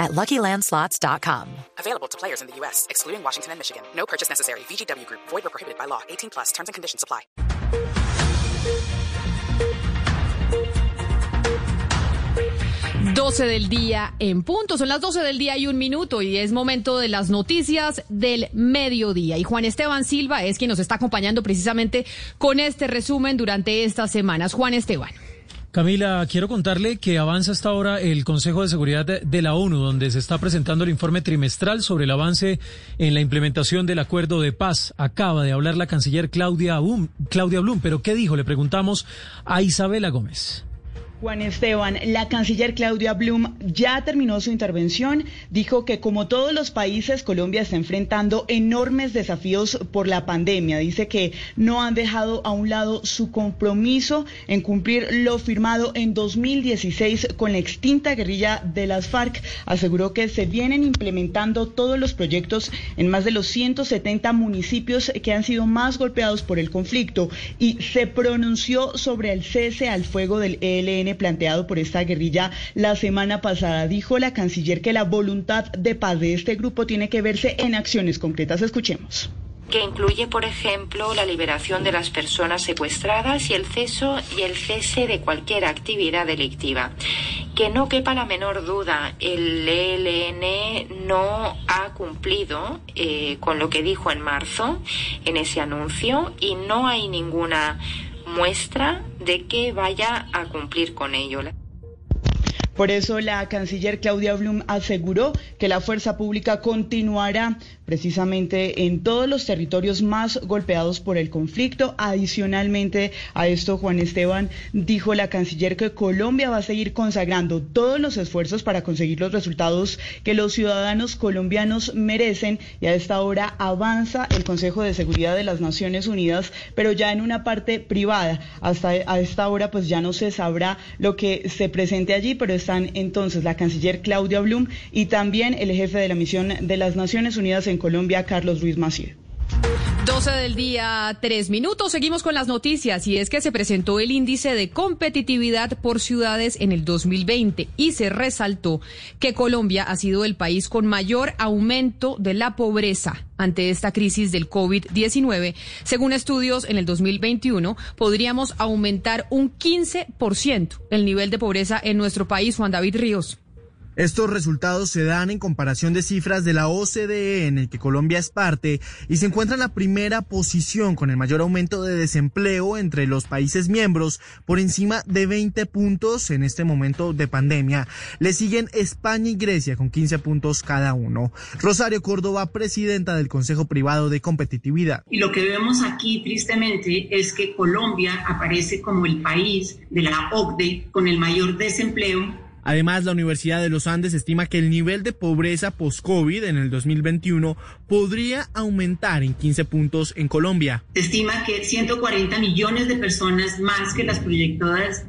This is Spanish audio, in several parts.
at LuckyLandSlots.com. Available to players in the U.S., excluding Washington and Michigan. No purchase necessary. VGW Group. Void or prohibited by law. 18 plus. Terms and conditions apply. 12 del día en punto. Son las 12 del día y un minuto y es momento de las noticias del mediodía. Y Juan Esteban Silva es quien nos está acompañando precisamente con este resumen durante estas semanas. Juan Esteban. Camila, quiero contarle que avanza hasta ahora el Consejo de Seguridad de, la ONU, donde se está presentando el informe trimestral sobre el avance en la implementación del acuerdo de paz. Acaba de hablar la canciller Claudia Blum, Claudia Blum pero ¿qué dijo? Le preguntamos a Isabela Gómez. Juan Esteban, la canciller Claudia Blum ya terminó su intervención. Dijo que como todos los países, Colombia está enfrentando enormes desafíos por la pandemia. Dice que no han dejado a un lado su compromiso en cumplir lo firmado en 2016 con la extinta guerrilla de las FARC. Aseguró que se vienen implementando todos los proyectos en más de los 170 municipios que han sido más golpeados por el conflicto y se pronunció sobre el cese al fuego del ELN planteado por esta guerrilla la semana pasada. Dijo la canciller que la voluntad de paz de este grupo tiene que verse en acciones concretas. Escuchemos que incluye, por ejemplo, la liberación de las personas secuestradas y el ceso y el cese de cualquier actividad delictiva. Que no quepa la menor duda, el ELN no ha cumplido eh, con lo que dijo en marzo en ese anuncio y no hay ninguna muestra de que vaya a cumplir con ello. Por eso la canciller Claudia Blum aseguró que la fuerza pública continuará precisamente en todos los territorios más golpeados por el conflicto. Adicionalmente a esto, Juan Esteban dijo la canciller que Colombia va a seguir consagrando todos los esfuerzos para conseguir los resultados que los ciudadanos colombianos merecen y a esta hora avanza el Consejo de Seguridad de las Naciones Unidas, pero ya en una parte privada. Hasta a esta hora pues ya no se sabrá lo que se presente allí, pero están entonces la canciller Claudia Blum y también el jefe de la misión de las Naciones Unidas en Colombia, Carlos Ruiz Maciel. 12 del día, tres minutos. Seguimos con las noticias y es que se presentó el índice de competitividad por ciudades en el 2020 y se resaltó que Colombia ha sido el país con mayor aumento de la pobreza ante esta crisis del COVID-19. Según estudios, en el 2021 podríamos aumentar un 15% el nivel de pobreza en nuestro país. Juan David Ríos. Estos resultados se dan en comparación de cifras de la OCDE en el que Colombia es parte y se encuentra en la primera posición con el mayor aumento de desempleo entre los países miembros por encima de 20 puntos en este momento de pandemia. Le siguen España y Grecia con 15 puntos cada uno. Rosario Córdoba, presidenta del Consejo Privado de Competitividad. Y lo que vemos aquí tristemente es que Colombia aparece como el país de la OCDE con el mayor desempleo Además, la Universidad de los Andes estima que el nivel de pobreza post-COVID en el 2021 podría aumentar en 15 puntos en Colombia. Se estima que 140 millones de personas más que las proyectadas,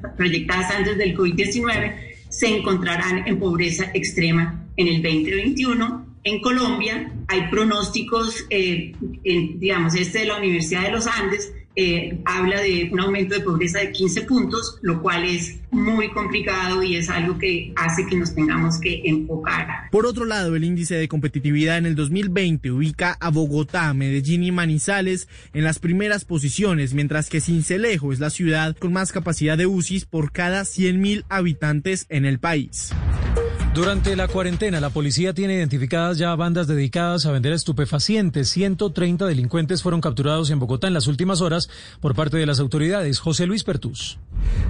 antes del COVID-19 se encontrarán en pobreza extrema en el 2021 en Colombia hay pronósticos, eh, digamos, este de la Universidad de los Andes, eh, habla de un aumento de pobreza de 15 puntos, lo cual es muy complicado y es algo que hace que nos tengamos que enfocar. Por otro lado, el índice de competitividad en el 2020 ubica a Bogotá, Medellín y Manizales en las primeras posiciones, mientras que Cincelejo es la ciudad con más capacidad de UCIs por cada 100.000 habitantes en el país. Durante la cuarentena, la policía tiene identificadas ya bandas dedicadas a vender estupefacientes. 130 delincuentes fueron capturados en Bogotá en las últimas horas por parte de las autoridades. José Luis Pertus.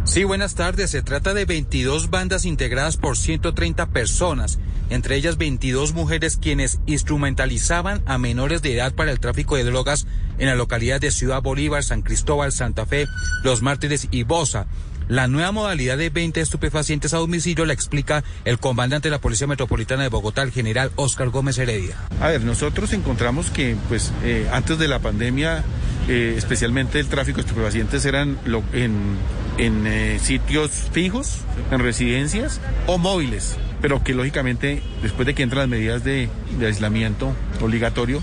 Sí, buenas tardes. Se trata de 22 bandas integradas por 130 personas, entre ellas 22 mujeres quienes instrumentalizaban a menores de edad para el tráfico de drogas en la localidad de Ciudad Bolívar, San Cristóbal, Santa Fe, Los Mártires y Bosa. La nueva modalidad de 20 estupefacientes a domicilio la explica el comandante de la Policía Metropolitana de Bogotá, el general Oscar Gómez Heredia. A ver, nosotros encontramos que pues eh, antes de la pandemia eh, especialmente el tráfico de estupefacientes, eran en, en sitios fijos, en residencias o móviles pero que lógicamente después de que entran las medidas de, aislamiento obligatorio,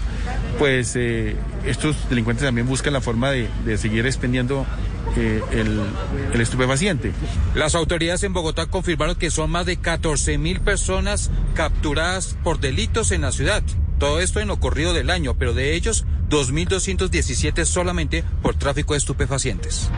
pues eh, estos delincuentes también buscan la forma de, seguir expendiendo eh, el, el, estupefaciente. Las autoridades en Bogotá confirmaron que son más de 14 mil personas capturadas por delitos en la ciudad. Todo esto en lo corrido del año, pero de ellos 2.217 solamente por tráfico de estupefacientes.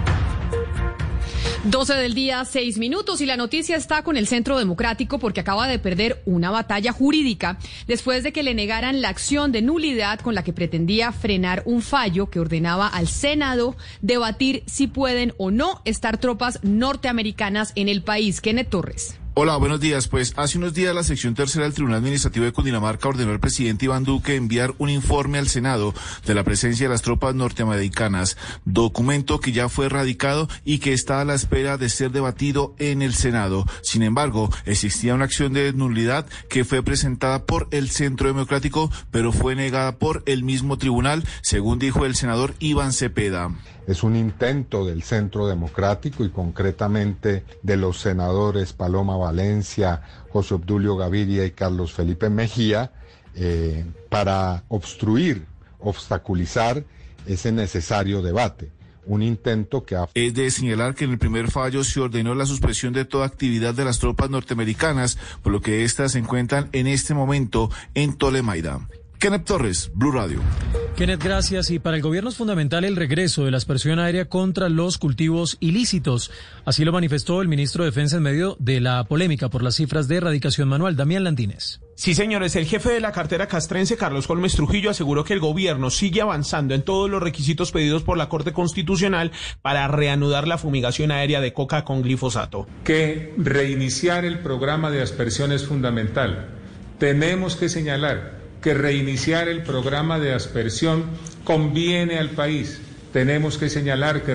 12 del día, 6 minutos y la noticia está con el Centro Democrático porque acaba de perder una batalla jurídica después de que le negaran la acción de nulidad con la que pretendía frenar un fallo que ordenaba al Senado debatir si pueden o no estar tropas norteamericanas en el país. Kenneth Torres. Hola, buenos días. Pues hace unos días la sección tercera del Tribunal Administrativo de Cundinamarca ordenó al presidente Iván Duque enviar un informe al Senado de la presencia de las tropas norteamericanas, documento que ya fue radicado y que está a la espera de ser debatido en el Senado. Sin embargo, existía una acción de nulidad que fue presentada por el Centro Democrático, pero fue negada por el mismo tribunal, según dijo el senador Iván Cepeda es un intento del Centro Democrático y concretamente de los senadores Paloma Valencia, José Obdulio Gaviria y Carlos Felipe Mejía eh, para obstruir, obstaculizar ese necesario debate un intento que ha... Es de señalar que en el primer fallo se ordenó la suspensión de toda actividad de las tropas norteamericanas, por lo que éstas se encuentran en este momento en Tolemaida. Kenneth Torres, Blue Radio. Kenneth, gracias. Y para el gobierno es fundamental el regreso de la aspersión aérea contra los cultivos ilícitos. Así lo manifestó el ministro de Defensa en medio de la polémica por las cifras de erradicación manual. Damián Landines. Sí, señores, el jefe de la cartera castrense, Carlos Holmes Trujillo, aseguró que el gobierno sigue avanzando en todos los requisitos pedidos por la Corte Constitucional para reanudar la fumigación aérea de coca con glifosato. Que reiniciar el programa de aspersión es fundamental. Tenemos que señalar que reiniciar el programa de aspersión conviene al país. Tenemos que señalar que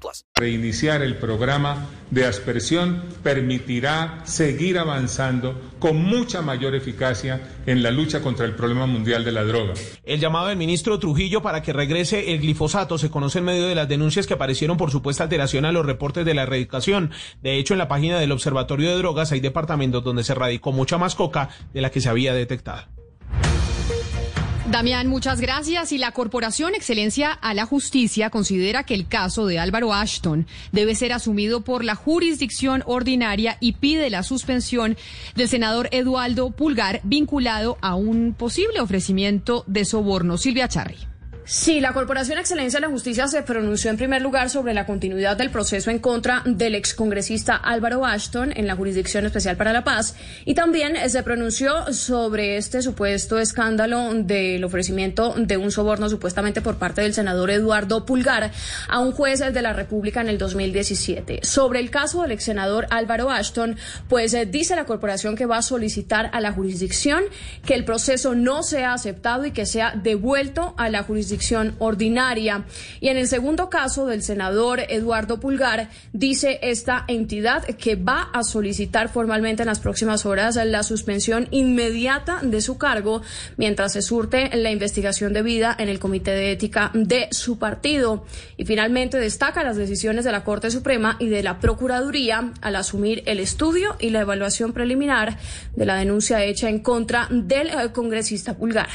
18 Reiniciar el programa de aspersión permitirá seguir avanzando con mucha mayor eficacia en la lucha contra el problema mundial de la droga. El llamado del ministro Trujillo para que regrese el glifosato se conoce en medio de las denuncias que aparecieron por supuesta alteración a los reportes de la erradicación. De hecho, en la página del Observatorio de Drogas hay departamentos donde se radicó mucha más coca de la que se había detectado. Damián, muchas gracias. Y la Corporación Excelencia a la Justicia considera que el caso de Álvaro Ashton debe ser asumido por la jurisdicción ordinaria y pide la suspensión del senador Eduardo Pulgar vinculado a un posible ofrecimiento de soborno. Silvia Charri. Sí, la Corporación Excelencia de la Justicia se pronunció en primer lugar sobre la continuidad del proceso en contra del excongresista Álvaro Ashton en la Jurisdicción Especial para la Paz y también se pronunció sobre este supuesto escándalo del ofrecimiento de un soborno supuestamente por parte del senador Eduardo Pulgar a un juez de la República en el 2017. Sobre el caso del ex senador Álvaro Ashton, pues eh, dice la corporación que va a solicitar a la jurisdicción que el proceso no sea aceptado y que sea devuelto a la jurisdicción ordinaria. Y en el segundo caso del senador Eduardo Pulgar, dice esta entidad que va a solicitar formalmente en las próximas horas la suspensión inmediata de su cargo mientras se surte la investigación debida en el Comité de Ética de su partido. Y finalmente destaca las decisiones de la Corte Suprema y de la Procuraduría al asumir el estudio y la evaluación preliminar de la denuncia hecha en contra del eh, congresista Pulgar.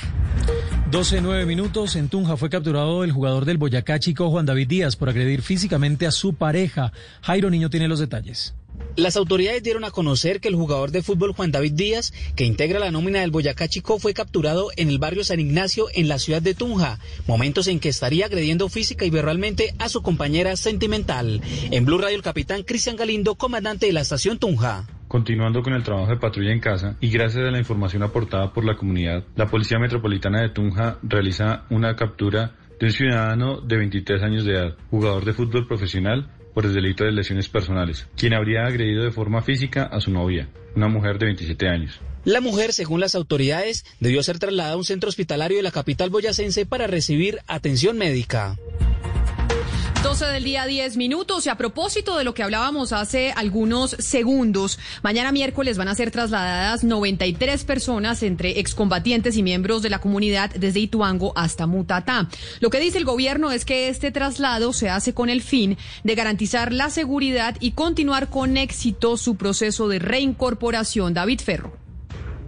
12, 9 minutos. En Tunja fue capturado el jugador del Boyacá Chico Juan David Díaz por agredir físicamente a su pareja. Jairo Niño tiene los detalles. Las autoridades dieron a conocer que el jugador de fútbol Juan David Díaz, que integra la nómina del Boyacá Chico, fue capturado en el barrio San Ignacio en la ciudad de Tunja, momentos en que estaría agrediendo física y verbalmente a su compañera sentimental. En Blue Radio el capitán Cristian Galindo, comandante de la estación Tunja. Continuando con el trabajo de patrulla en casa y gracias a la información aportada por la comunidad, la Policía Metropolitana de Tunja realiza una captura de un ciudadano de 23 años de edad, jugador de fútbol profesional por el delito de lesiones personales, quien habría agredido de forma física a su novia, una mujer de 27 años. La mujer, según las autoridades, debió ser trasladada a un centro hospitalario de la capital boyacense para recibir atención médica. 12 del día, 10 minutos. Y a propósito de lo que hablábamos hace algunos segundos, mañana miércoles van a ser trasladadas 93 personas entre excombatientes y miembros de la comunidad desde Ituango hasta Mutatá. Lo que dice el gobierno es que este traslado se hace con el fin de garantizar la seguridad y continuar con éxito su proceso de reincorporación. David Ferro.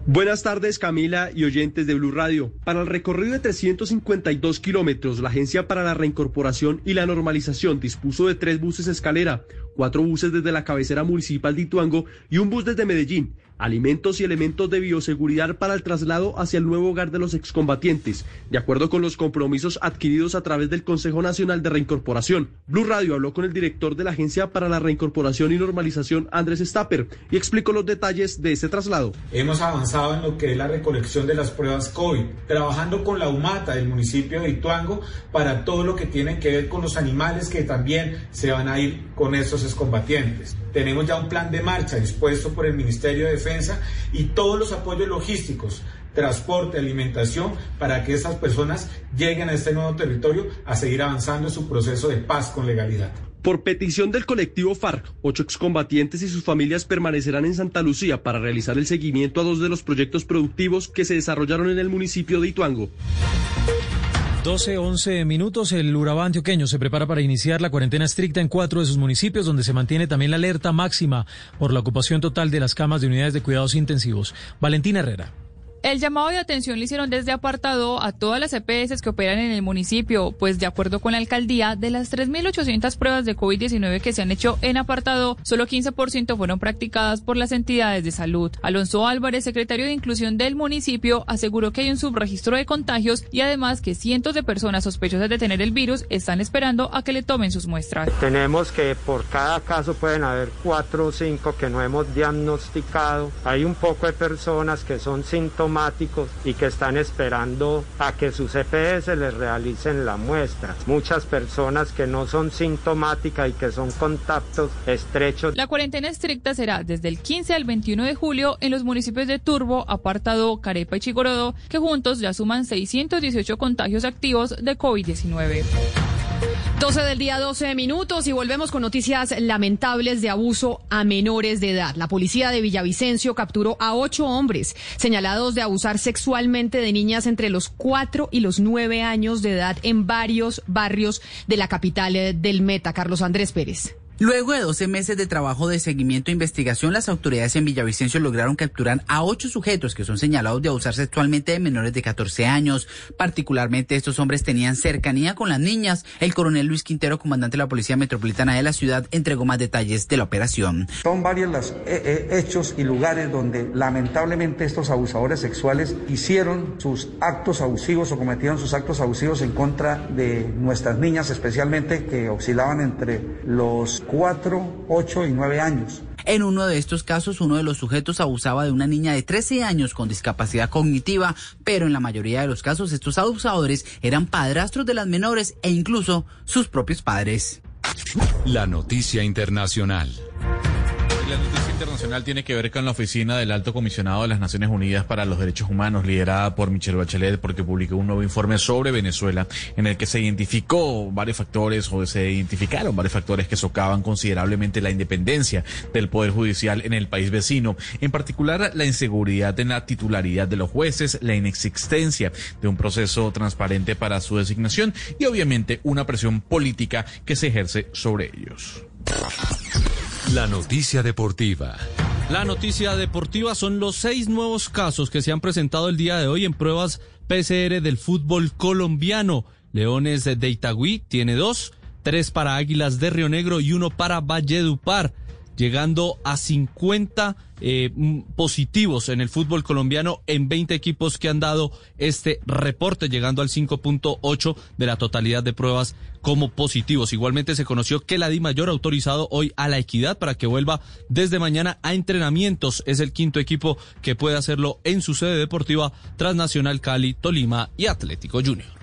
Buenas tardes Camila y oyentes de Blue Radio. Para el recorrido de 352 kilómetros, la Agencia para la Reincorporación y la Normalización dispuso de tres buses escalera, cuatro buses desde la cabecera municipal de Ituango y un bus desde Medellín alimentos y elementos de bioseguridad para el traslado hacia el nuevo hogar de los excombatientes, de acuerdo con los compromisos adquiridos a través del Consejo Nacional de Reincorporación. Blue Radio habló con el director de la Agencia para la Reincorporación y Normalización, Andrés Stapper, y explicó los detalles de este traslado. Hemos avanzado en lo que es la recolección de las pruebas COVID, trabajando con la UMATA del municipio de Ituango para todo lo que tiene que ver con los animales que también se van a ir con estos excombatientes. Tenemos ya un plan de marcha dispuesto por el Ministerio de Defensa y todos los apoyos logísticos, transporte, alimentación, para que estas personas lleguen a este nuevo territorio a seguir avanzando en su proceso de paz con legalidad. Por petición del colectivo FARC, ocho excombatientes y sus familias permanecerán en Santa Lucía para realizar el seguimiento a dos de los proyectos productivos que se desarrollaron en el municipio de Ituango. 12, 11 minutos. El Urabá antioqueño se prepara para iniciar la cuarentena estricta en cuatro de sus municipios, donde se mantiene también la alerta máxima por la ocupación total de las camas de unidades de cuidados intensivos. Valentina Herrera. El llamado de atención lo hicieron desde apartado a todas las EPS que operan en el municipio, pues de acuerdo con la alcaldía, de las 3.800 pruebas de COVID-19 que se han hecho en apartado, solo 15% fueron practicadas por las entidades de salud. Alonso Álvarez, secretario de Inclusión del municipio, aseguró que hay un subregistro de contagios y además que cientos de personas sospechosas de tener el virus están esperando a que le tomen sus muestras. Tenemos que por cada caso pueden haber cuatro o cinco que no hemos diagnosticado. Hay un poco de personas que son síntomas y que están esperando a que sus EPS les realicen la muestra. Muchas personas que no son sintomáticas y que son contactos estrechos. La cuarentena estricta será desde el 15 al 21 de julio en los municipios de Turbo, Apartado, Carepa y Chigorodo, que juntos ya suman 618 contagios activos de COVID-19. 12 del día, 12 minutos y volvemos con noticias lamentables de abuso a menores de edad. La policía de Villavicencio capturó a ocho hombres señalados de abusar sexualmente de niñas entre los cuatro y los nueve años de edad en varios barrios de la capital del Meta. Carlos Andrés Pérez. Luego de 12 meses de trabajo de seguimiento e investigación, las autoridades en Villavicencio lograron capturar a ocho sujetos que son señalados de abusar sexualmente de menores de 14 años. Particularmente estos hombres tenían cercanía con las niñas. El coronel Luis Quintero, comandante de la Policía Metropolitana de la ciudad, entregó más detalles de la operación. Son varios los eh, eh, hechos y lugares donde lamentablemente estos abusadores sexuales hicieron sus actos abusivos o cometieron sus actos abusivos en contra de nuestras niñas, especialmente que oscilaban entre los 4, 8 y 9 años. En uno de estos casos, uno de los sujetos abusaba de una niña de 13 años con discapacidad cognitiva, pero en la mayoría de los casos estos abusadores eran padrastros de las menores e incluso sus propios padres. La noticia internacional. La noticia internacional tiene que ver con la oficina del Alto Comisionado de las Naciones Unidas para los Derechos Humanos, liderada por Michelle Bachelet, porque publicó un nuevo informe sobre Venezuela, en el que se identificó varios factores o se identificaron varios factores que socavan considerablemente la independencia del Poder Judicial en el país vecino, en particular la inseguridad en la titularidad de los jueces, la inexistencia de un proceso transparente para su designación y obviamente una presión política que se ejerce sobre ellos. La noticia deportiva. La noticia deportiva son los seis nuevos casos que se han presentado el día de hoy en pruebas PCR del fútbol colombiano. Leones de Itagüí tiene dos, tres para Águilas de Río Negro y uno para Valledupar llegando a 50 eh, positivos en el fútbol colombiano en 20 equipos que han dado este reporte, llegando al 5.8 de la totalidad de pruebas como positivos. Igualmente se conoció que la Di Mayor ha autorizado hoy a la equidad para que vuelva desde mañana a entrenamientos. Es el quinto equipo que puede hacerlo en su sede deportiva Transnacional Cali, Tolima y Atlético Junior.